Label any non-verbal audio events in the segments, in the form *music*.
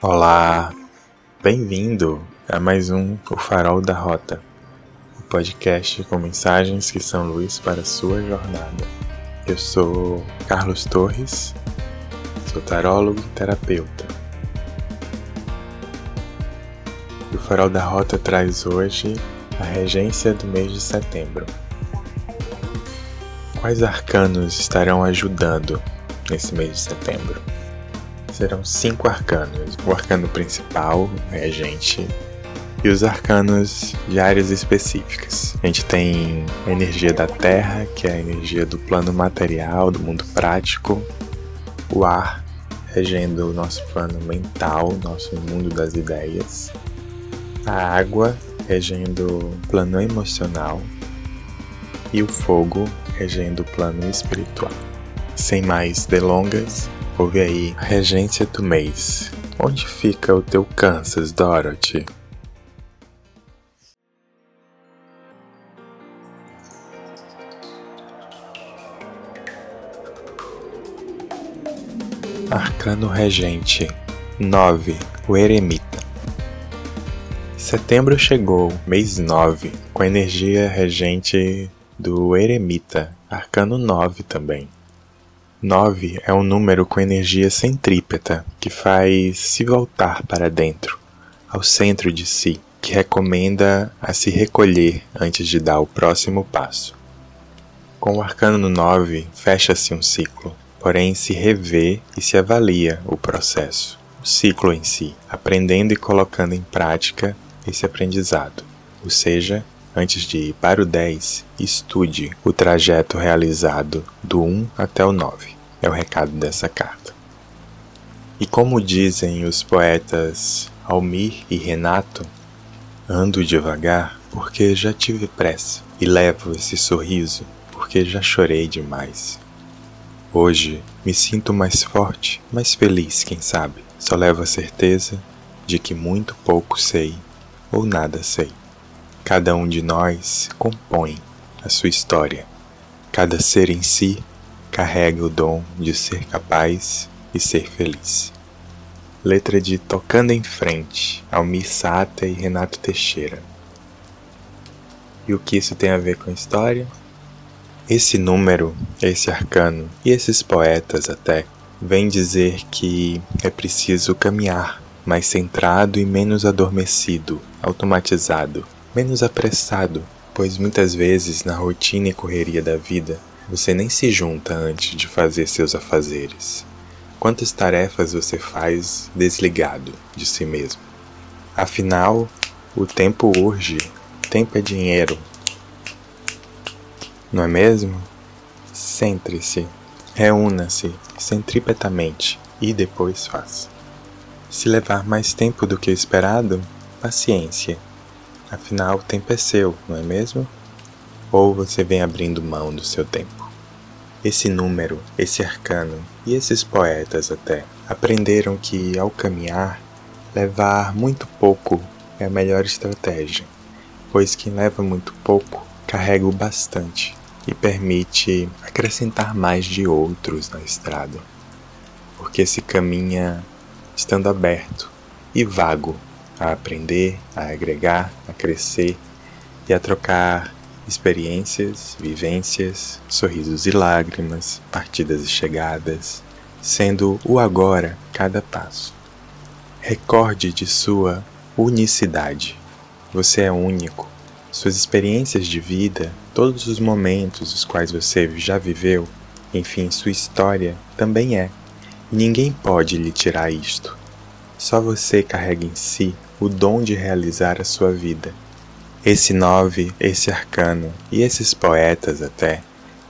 Olá, bem-vindo a mais um O Farol da Rota, o um podcast com mensagens que são luz para a sua jornada. Eu sou Carlos Torres, sou tarólogo e terapeuta. E o Farol da Rota traz hoje a regência do mês de setembro. Quais arcanos estarão ajudando nesse mês de setembro? Serão cinco arcanos: o arcano principal, regente, e os arcanos de áreas específicas. A gente tem a energia da terra, que é a energia do plano material, do mundo prático, o ar, regendo o nosso plano mental, nosso mundo das ideias, a água, regendo o plano emocional, e o fogo, regendo o plano espiritual. Sem mais delongas, Ouve aí, Regência do Mês. Onde fica o teu Kansas, Dorothy? Arcano Regente 9. O Eremita Setembro chegou, mês 9, com a energia regente do Eremita, arcano 9 também. 9 é um número com energia centrípeta que faz se voltar para dentro, ao centro de si, que recomenda a se recolher antes de dar o próximo passo. Com o arcano 9, fecha-se um ciclo, porém se revê e se avalia o processo, o ciclo em si, aprendendo e colocando em prática esse aprendizado, ou seja, Antes de ir para o 10, estude o trajeto realizado do 1 até o 9. É o recado dessa carta. E como dizem os poetas Almir e Renato, ando devagar porque já tive pressa e levo esse sorriso porque já chorei demais. Hoje me sinto mais forte, mais feliz, quem sabe. Só levo a certeza de que muito pouco sei ou nada sei. Cada um de nós compõe a sua história. Cada ser em si carrega o dom de ser capaz e ser feliz. Letra de Tocando em Frente, Almir Sata e Renato Teixeira. E o que isso tem a ver com a história? Esse número, esse arcano e esses poetas até vêm dizer que é preciso caminhar mais centrado e menos adormecido, automatizado, menos apressado, pois muitas vezes na rotina e correria da vida você nem se junta antes de fazer seus afazeres. Quantas tarefas você faz desligado de si mesmo? Afinal, o tempo urge, tempo é dinheiro. Não é mesmo? Centre-se, reúna-se centripetamente e depois faça. Se levar mais tempo do que o esperado, paciência Afinal, o tempo é seu, não é mesmo? Ou você vem abrindo mão do seu tempo? Esse número, esse arcano e esses poetas até aprenderam que ao caminhar, levar muito pouco é a melhor estratégia, pois quem leva muito pouco carrega o bastante e permite acrescentar mais de outros na estrada, porque se caminha estando aberto e vago a aprender, a agregar, a crescer e a trocar experiências, vivências, sorrisos e lágrimas, partidas e chegadas, sendo o agora cada passo. Recorde de sua unicidade. Você é único. Suas experiências de vida, todos os momentos os quais você já viveu, enfim, sua história também é. Ninguém pode lhe tirar isto. Só você carrega em si o dom de realizar a sua vida. Esse nove, esse arcano e esses poetas até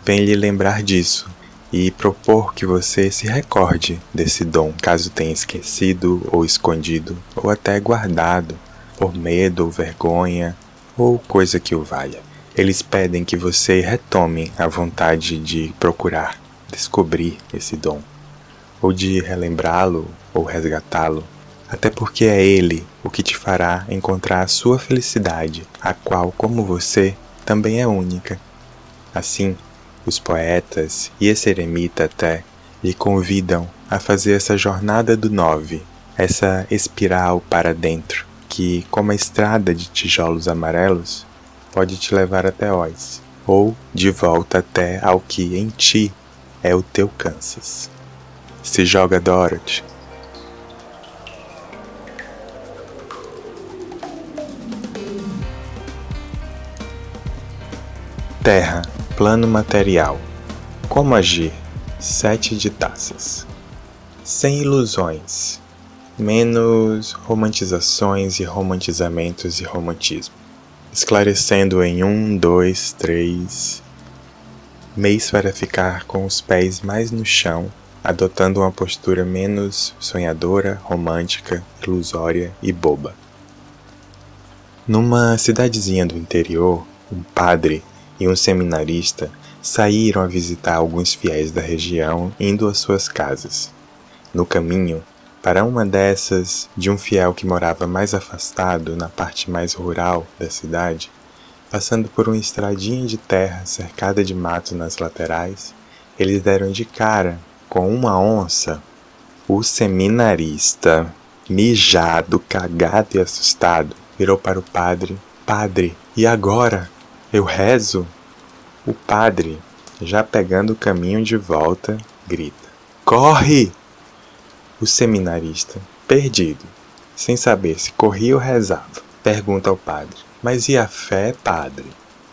vêm lhe lembrar disso e propor que você se recorde desse dom, caso tenha esquecido ou escondido ou até guardado por medo ou vergonha ou coisa que o valha. Eles pedem que você retome a vontade de procurar, descobrir esse dom, ou de relembrá-lo ou resgatá-lo até porque é Ele o que te fará encontrar a sua felicidade, a qual, como você, também é única. Assim, os poetas e esse eremita até lhe convidam a fazer essa jornada do nove, essa espiral para dentro, que, como a estrada de tijolos amarelos, pode te levar até Oz, ou de volta até ao que em ti é o teu Kansas. Se joga Dorothy. Terra, plano material. Como agir? Sete de taças. Sem ilusões, menos romantizações e romantizamentos e romantismo. Esclarecendo em um, dois, três. Mês para ficar com os pés mais no chão, adotando uma postura menos sonhadora, romântica, ilusória e boba. Numa cidadezinha do interior, um padre e um seminarista saíram a visitar alguns fiéis da região indo às suas casas. No caminho, para uma dessas, de um fiel que morava mais afastado, na parte mais rural da cidade, passando por uma estradinha de terra cercada de mato nas laterais, eles deram de cara com uma onça. O seminarista, mijado, cagado e assustado, virou para o padre: Padre, e agora? Eu rezo? O padre, já pegando o caminho de volta, grita: Corre! O seminarista, perdido, sem saber se corria ou rezava, pergunta ao padre: Mas e a fé, padre?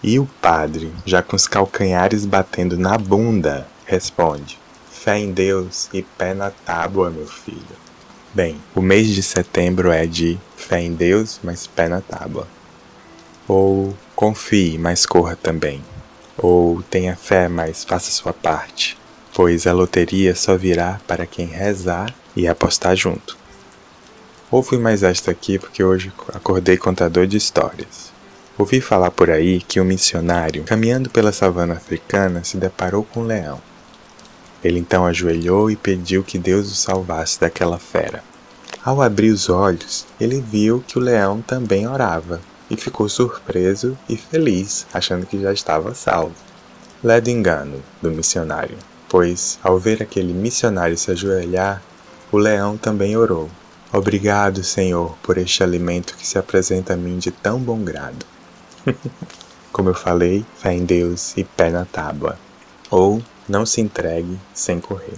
E o padre, já com os calcanhares batendo na bunda, responde: Fé em Deus e pé na tábua, meu filho. Bem, o mês de setembro é de fé em Deus, mas pé na tábua. Ou confie, mas corra também. Ou tenha fé, mas faça sua parte. Pois a loteria só virá para quem rezar e apostar junto. Ouve mais esta aqui porque hoje acordei contador de histórias. Ouvi falar por aí que um missionário, caminhando pela savana africana, se deparou com um leão. Ele então ajoelhou e pediu que Deus o salvasse daquela fera. Ao abrir os olhos, ele viu que o leão também orava e ficou surpreso e feliz, achando que já estava salvo. Ledo engano do missionário, pois, ao ver aquele missionário se ajoelhar, o leão também orou: Obrigado, Senhor, por este alimento que se apresenta a mim de tão bom grado. *laughs* Como eu falei, fé em Deus e pé na tábua. Ou não se entregue sem correr.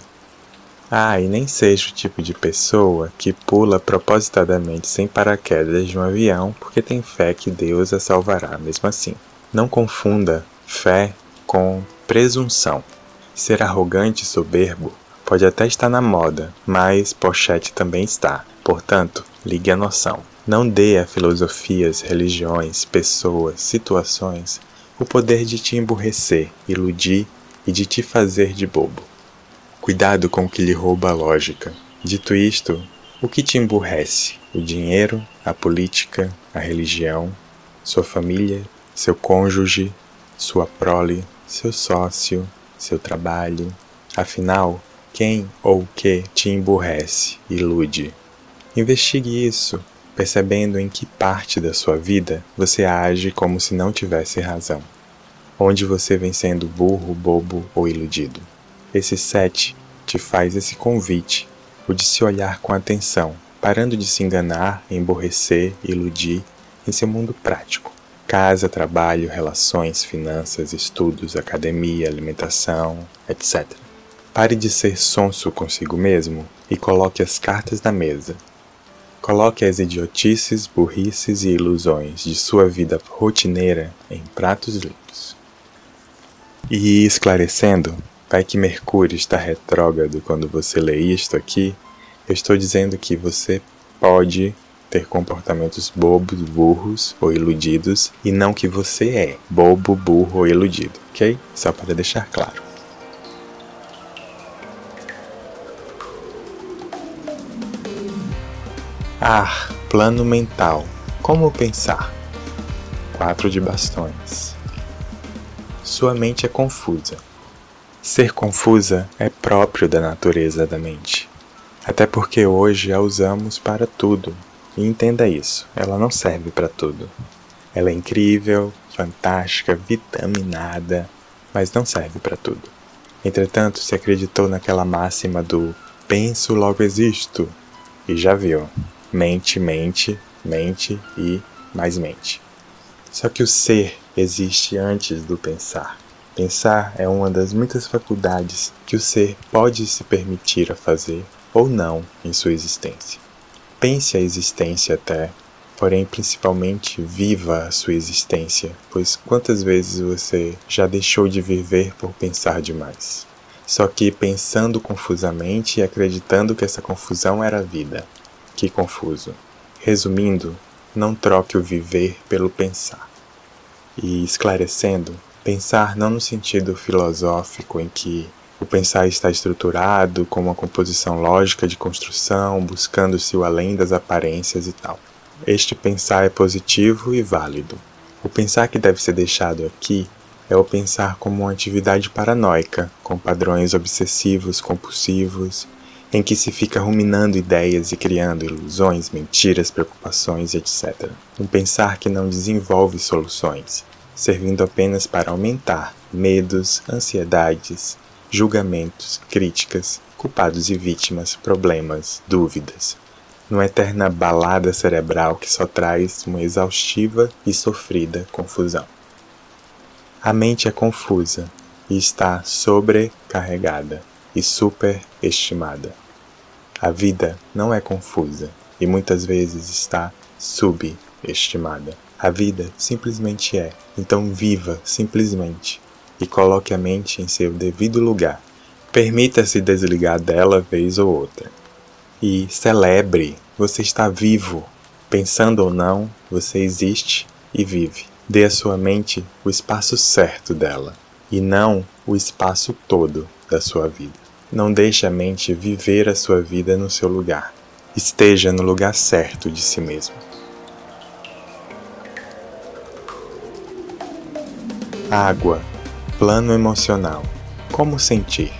Ah, e nem seja o tipo de pessoa que pula propositadamente sem paraquedas de um avião porque tem fé que Deus a salvará mesmo assim. Não confunda fé com presunção. Ser arrogante e soberbo Pode até estar na moda, mas pochete também está. Portanto, ligue a noção. Não dê a filosofias, religiões, pessoas, situações o poder de te emburrecer, iludir e de te fazer de bobo. Cuidado com o que lhe rouba a lógica. Dito isto, o que te emburrece? O dinheiro, a política, a religião, sua família, seu cônjuge, sua prole, seu sócio, seu trabalho. Afinal, quem ou o que te emburrece, ilude. Investigue isso, percebendo em que parte da sua vida você age como se não tivesse razão. Onde você vem sendo burro, bobo ou iludido. Esse sete te faz esse convite, o de se olhar com atenção, parando de se enganar, emborrecer, iludir em seu mundo prático. Casa, trabalho, relações, finanças, estudos, academia, alimentação, etc. Pare de ser sonso consigo mesmo e coloque as cartas na mesa. Coloque as idiotices, burrices e ilusões de sua vida rotineira em pratos limpos. E esclarecendo, vai que Mercúrio está retrógrado quando você lê isto aqui, eu estou dizendo que você pode ter comportamentos bobos, burros ou iludidos e não que você é bobo, burro ou iludido, ok? Só para deixar claro. Ar, plano mental. Como pensar? Quatro de bastões. Sua mente é confusa. Ser confusa é próprio da natureza da mente. Até porque hoje a usamos para tudo. E entenda isso, ela não serve para tudo. Ela é incrível, fantástica, vitaminada, mas não serve para tudo. Entretanto, se acreditou naquela máxima do penso logo existo, E já viu. Mente, mente, mente e mais mente. Só que o ser existe antes do pensar. Pensar é uma das muitas faculdades que o ser pode se permitir a fazer ou não em sua existência. Pense a existência até, porém principalmente viva a sua existência, pois quantas vezes você já deixou de viver por pensar demais? Só que pensando confusamente e acreditando que essa confusão era a vida. Que confuso. Resumindo, não troque o viver pelo pensar. E esclarecendo, pensar não no sentido filosófico em que o pensar está estruturado com uma composição lógica de construção, buscando-se o além das aparências e tal. Este pensar é positivo e válido. O pensar que deve ser deixado aqui é o pensar como uma atividade paranoica, com padrões obsessivos, compulsivos, em que se fica ruminando ideias e criando ilusões, mentiras, preocupações, etc. Um pensar que não desenvolve soluções, servindo apenas para aumentar medos, ansiedades, julgamentos, críticas, culpados e vítimas, problemas, dúvidas. Numa eterna balada cerebral que só traz uma exaustiva e sofrida confusão. A mente é confusa e está sobrecarregada e superestimada. A vida não é confusa e muitas vezes está subestimada. A vida simplesmente é, então viva simplesmente e coloque a mente em seu devido lugar. Permita-se desligar dela vez ou outra. E celebre, você está vivo. Pensando ou não, você existe e vive. Dê à sua mente o espaço certo dela e não o espaço todo da sua vida. Não deixe a mente viver a sua vida no seu lugar. Esteja no lugar certo de si mesmo. Água, plano emocional. Como sentir?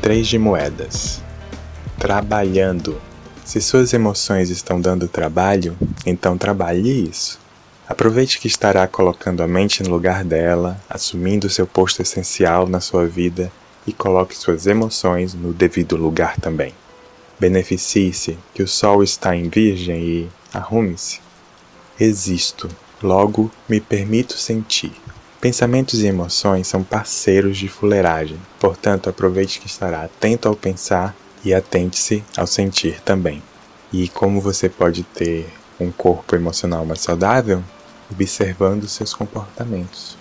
Três de moedas. Trabalhando. Se suas emoções estão dando trabalho, então trabalhe isso. Aproveite que estará colocando a mente no lugar dela, assumindo seu posto essencial na sua vida e coloque suas emoções no devido lugar também. Beneficie-se que o sol está em Virgem e arrume-se. Existo, logo me permito sentir. Pensamentos e emoções são parceiros de fuleiragem, portanto, aproveite que estará atento ao pensar e atente-se ao sentir também. E como você pode ter um corpo emocional mais saudável? Observando seus comportamentos.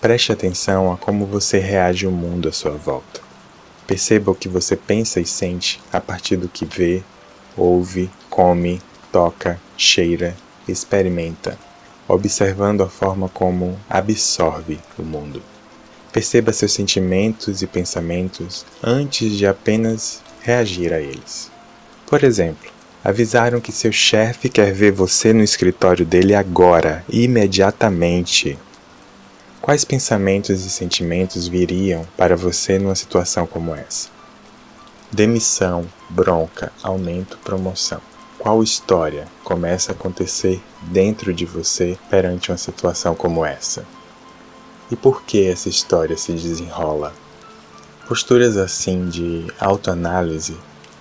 Preste atenção a como você reage ao mundo à sua volta. Perceba o que você pensa e sente a partir do que vê, ouve, come, toca, cheira, experimenta, observando a forma como absorve o mundo. Perceba seus sentimentos e pensamentos antes de apenas reagir a eles. Por exemplo, avisaram que seu chefe quer ver você no escritório dele agora, imediatamente. Quais pensamentos e sentimentos viriam para você numa situação como essa? Demissão, bronca, aumento, promoção. Qual história começa a acontecer dentro de você perante uma situação como essa? E por que essa história se desenrola? Posturas assim de autoanálise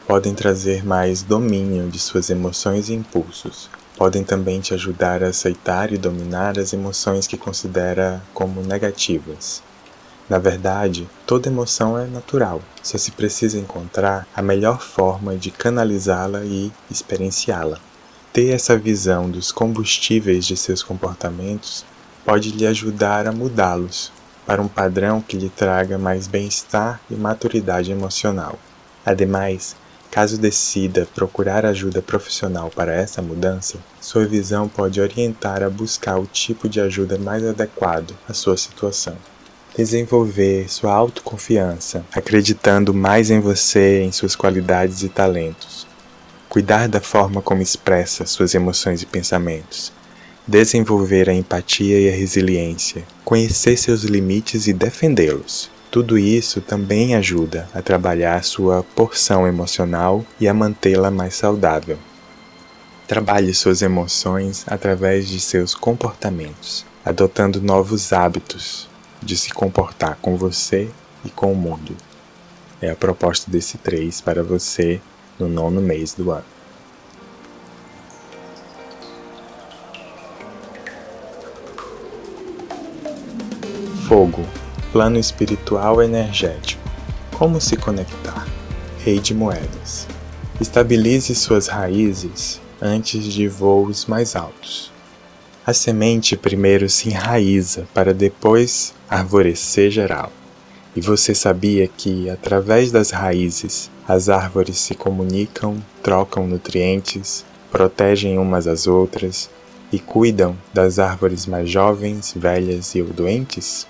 podem trazer mais domínio de suas emoções e impulsos, podem também te ajudar a aceitar e dominar as emoções que considera como negativas. Na verdade, toda emoção é natural, só se precisa encontrar a melhor forma de canalizá-la e experienciá-la. Ter essa visão dos combustíveis de seus comportamentos pode lhe ajudar a mudá-los para um padrão que lhe traga mais bem-estar e maturidade emocional. Ademais, Caso decida procurar ajuda profissional para essa mudança, sua visão pode orientar a buscar o tipo de ajuda mais adequado à sua situação. Desenvolver sua autoconfiança, acreditando mais em você, em suas qualidades e talentos. Cuidar da forma como expressa suas emoções e pensamentos. Desenvolver a empatia e a resiliência. Conhecer seus limites e defendê-los tudo isso também ajuda a trabalhar sua porção emocional e a mantê-la mais saudável. Trabalhe suas emoções através de seus comportamentos, adotando novos hábitos de se comportar com você e com o mundo. É a proposta desse três para você no nono mês do ano. Fogo, plano espiritual energético. Como se conectar? Rei de moedas. Estabilize suas raízes antes de voos mais altos. A semente primeiro se enraiza para depois arvorecer geral. E você sabia que, através das raízes, as árvores se comunicam, trocam nutrientes, protegem umas às outras e cuidam das árvores mais jovens, velhas e ou doentes?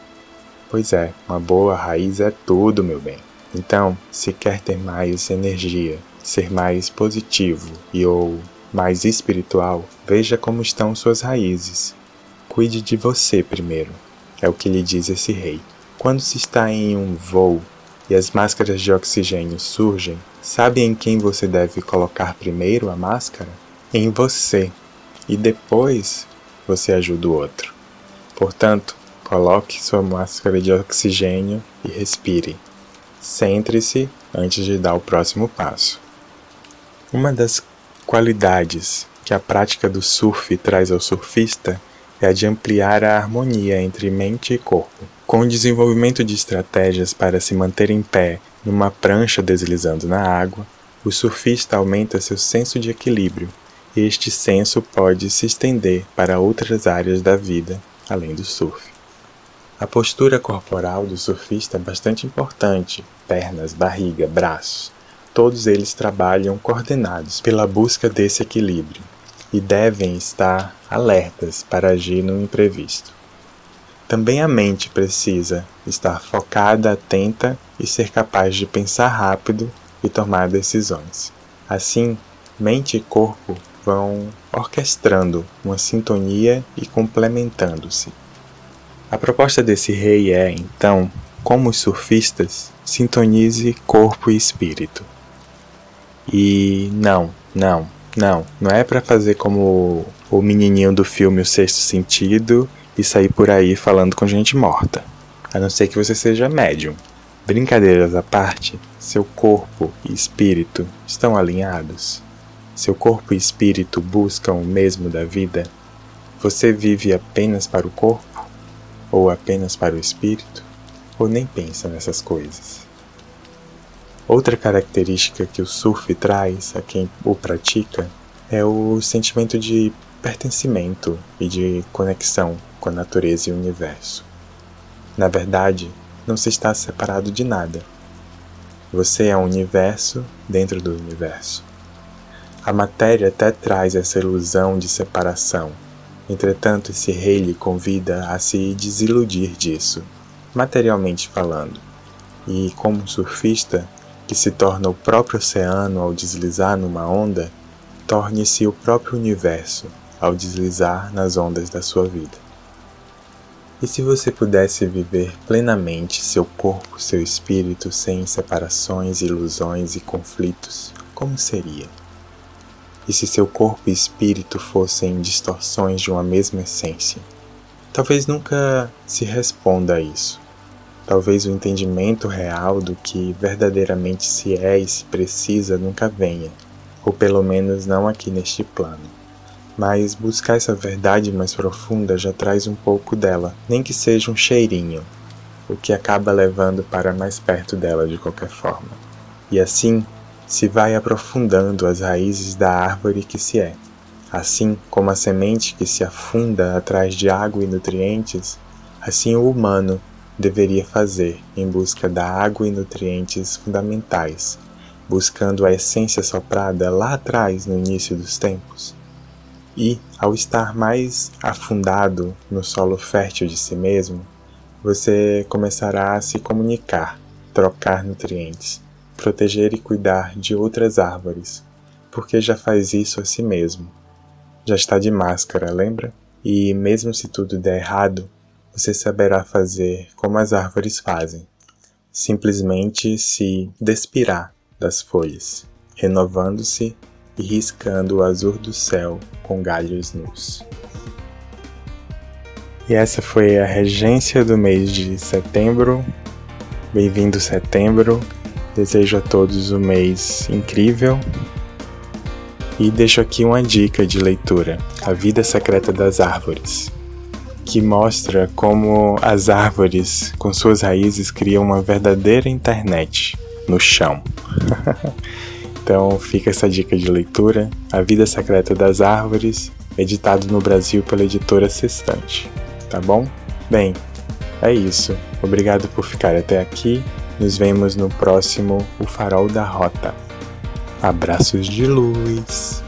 Pois é, uma boa raiz é tudo, meu bem. Então, se quer ter mais energia, ser mais positivo e ou mais espiritual, veja como estão suas raízes. Cuide de você primeiro, é o que lhe diz esse rei. Quando se está em um voo e as máscaras de oxigênio surgem, sabe em quem você deve colocar primeiro a máscara? Em você. E depois você ajuda o outro. Portanto, coloque sua máscara de oxigênio e respire. Centre-se antes de dar o próximo passo. Uma das qualidades que a prática do surf traz ao surfista é a de ampliar a harmonia entre mente e corpo. Com o desenvolvimento de estratégias para se manter em pé numa prancha deslizando na água, o surfista aumenta seu senso de equilíbrio, e este senso pode se estender para outras áreas da vida além do surf. A postura corporal do surfista é bastante importante: pernas, barriga, braços todos eles trabalham coordenados pela busca desse equilíbrio e devem estar alertas para agir no imprevisto. Também a mente precisa estar focada, atenta e ser capaz de pensar rápido e tomar decisões. Assim, mente e corpo vão orquestrando uma sintonia e complementando-se. A proposta desse rei é, então, como os surfistas, sintonize corpo e espírito. E não, não, não, não é para fazer como o menininho do filme O Sexto Sentido e sair por aí falando com gente morta. A não ser que você seja médium. Brincadeiras à parte, seu corpo e espírito estão alinhados? Seu corpo e espírito buscam o mesmo da vida? Você vive apenas para o corpo? Ou apenas para o espírito? Ou nem pensa nessas coisas? Outra característica que o surf traz a quem o pratica é o sentimento de pertencimento e de conexão com a natureza e o universo. Na verdade, não se está separado de nada. Você é um universo dentro do universo. A matéria até traz essa ilusão de separação. Entretanto, esse rei lhe convida a se desiludir disso, materialmente falando. E como surfista, que se torna o próprio oceano ao deslizar numa onda, torne-se o próprio universo ao deslizar nas ondas da sua vida. E se você pudesse viver plenamente seu corpo, seu espírito sem separações, ilusões e conflitos, como seria? E se seu corpo e espírito fossem distorções de uma mesma essência? Talvez nunca se responda a isso, Talvez o entendimento real do que verdadeiramente se é e se precisa nunca venha, ou pelo menos não aqui neste plano. Mas buscar essa verdade mais profunda já traz um pouco dela, nem que seja um cheirinho, o que acaba levando para mais perto dela de qualquer forma. E assim se vai aprofundando as raízes da árvore que se é. Assim como a semente que se afunda atrás de água e nutrientes, assim o humano deveria fazer em busca da água e nutrientes fundamentais, buscando a essência soprada lá atrás no início dos tempos. E, ao estar mais afundado no solo fértil de si mesmo, você começará a se comunicar, trocar nutrientes, proteger e cuidar de outras árvores, porque já faz isso a si mesmo. Já está de máscara, lembra? E mesmo se tudo der errado, você saberá fazer como as árvores fazem, simplesmente se despirar das folhas, renovando-se e riscando o azul do céu com galhos nus. E essa foi a regência do mês de setembro. Bem-vindo setembro. Desejo a todos um mês incrível. E deixo aqui uma dica de leitura: A Vida Secreta das Árvores, que mostra como as árvores, com suas raízes, criam uma verdadeira internet no chão. *laughs* então fica essa dica de leitura: A Vida Secreta das Árvores, editado no Brasil pela editora Sextante. Tá bom? Bem, é isso. Obrigado por ficar até aqui. Nos vemos no próximo O Farol da Rota. Abraços de luz.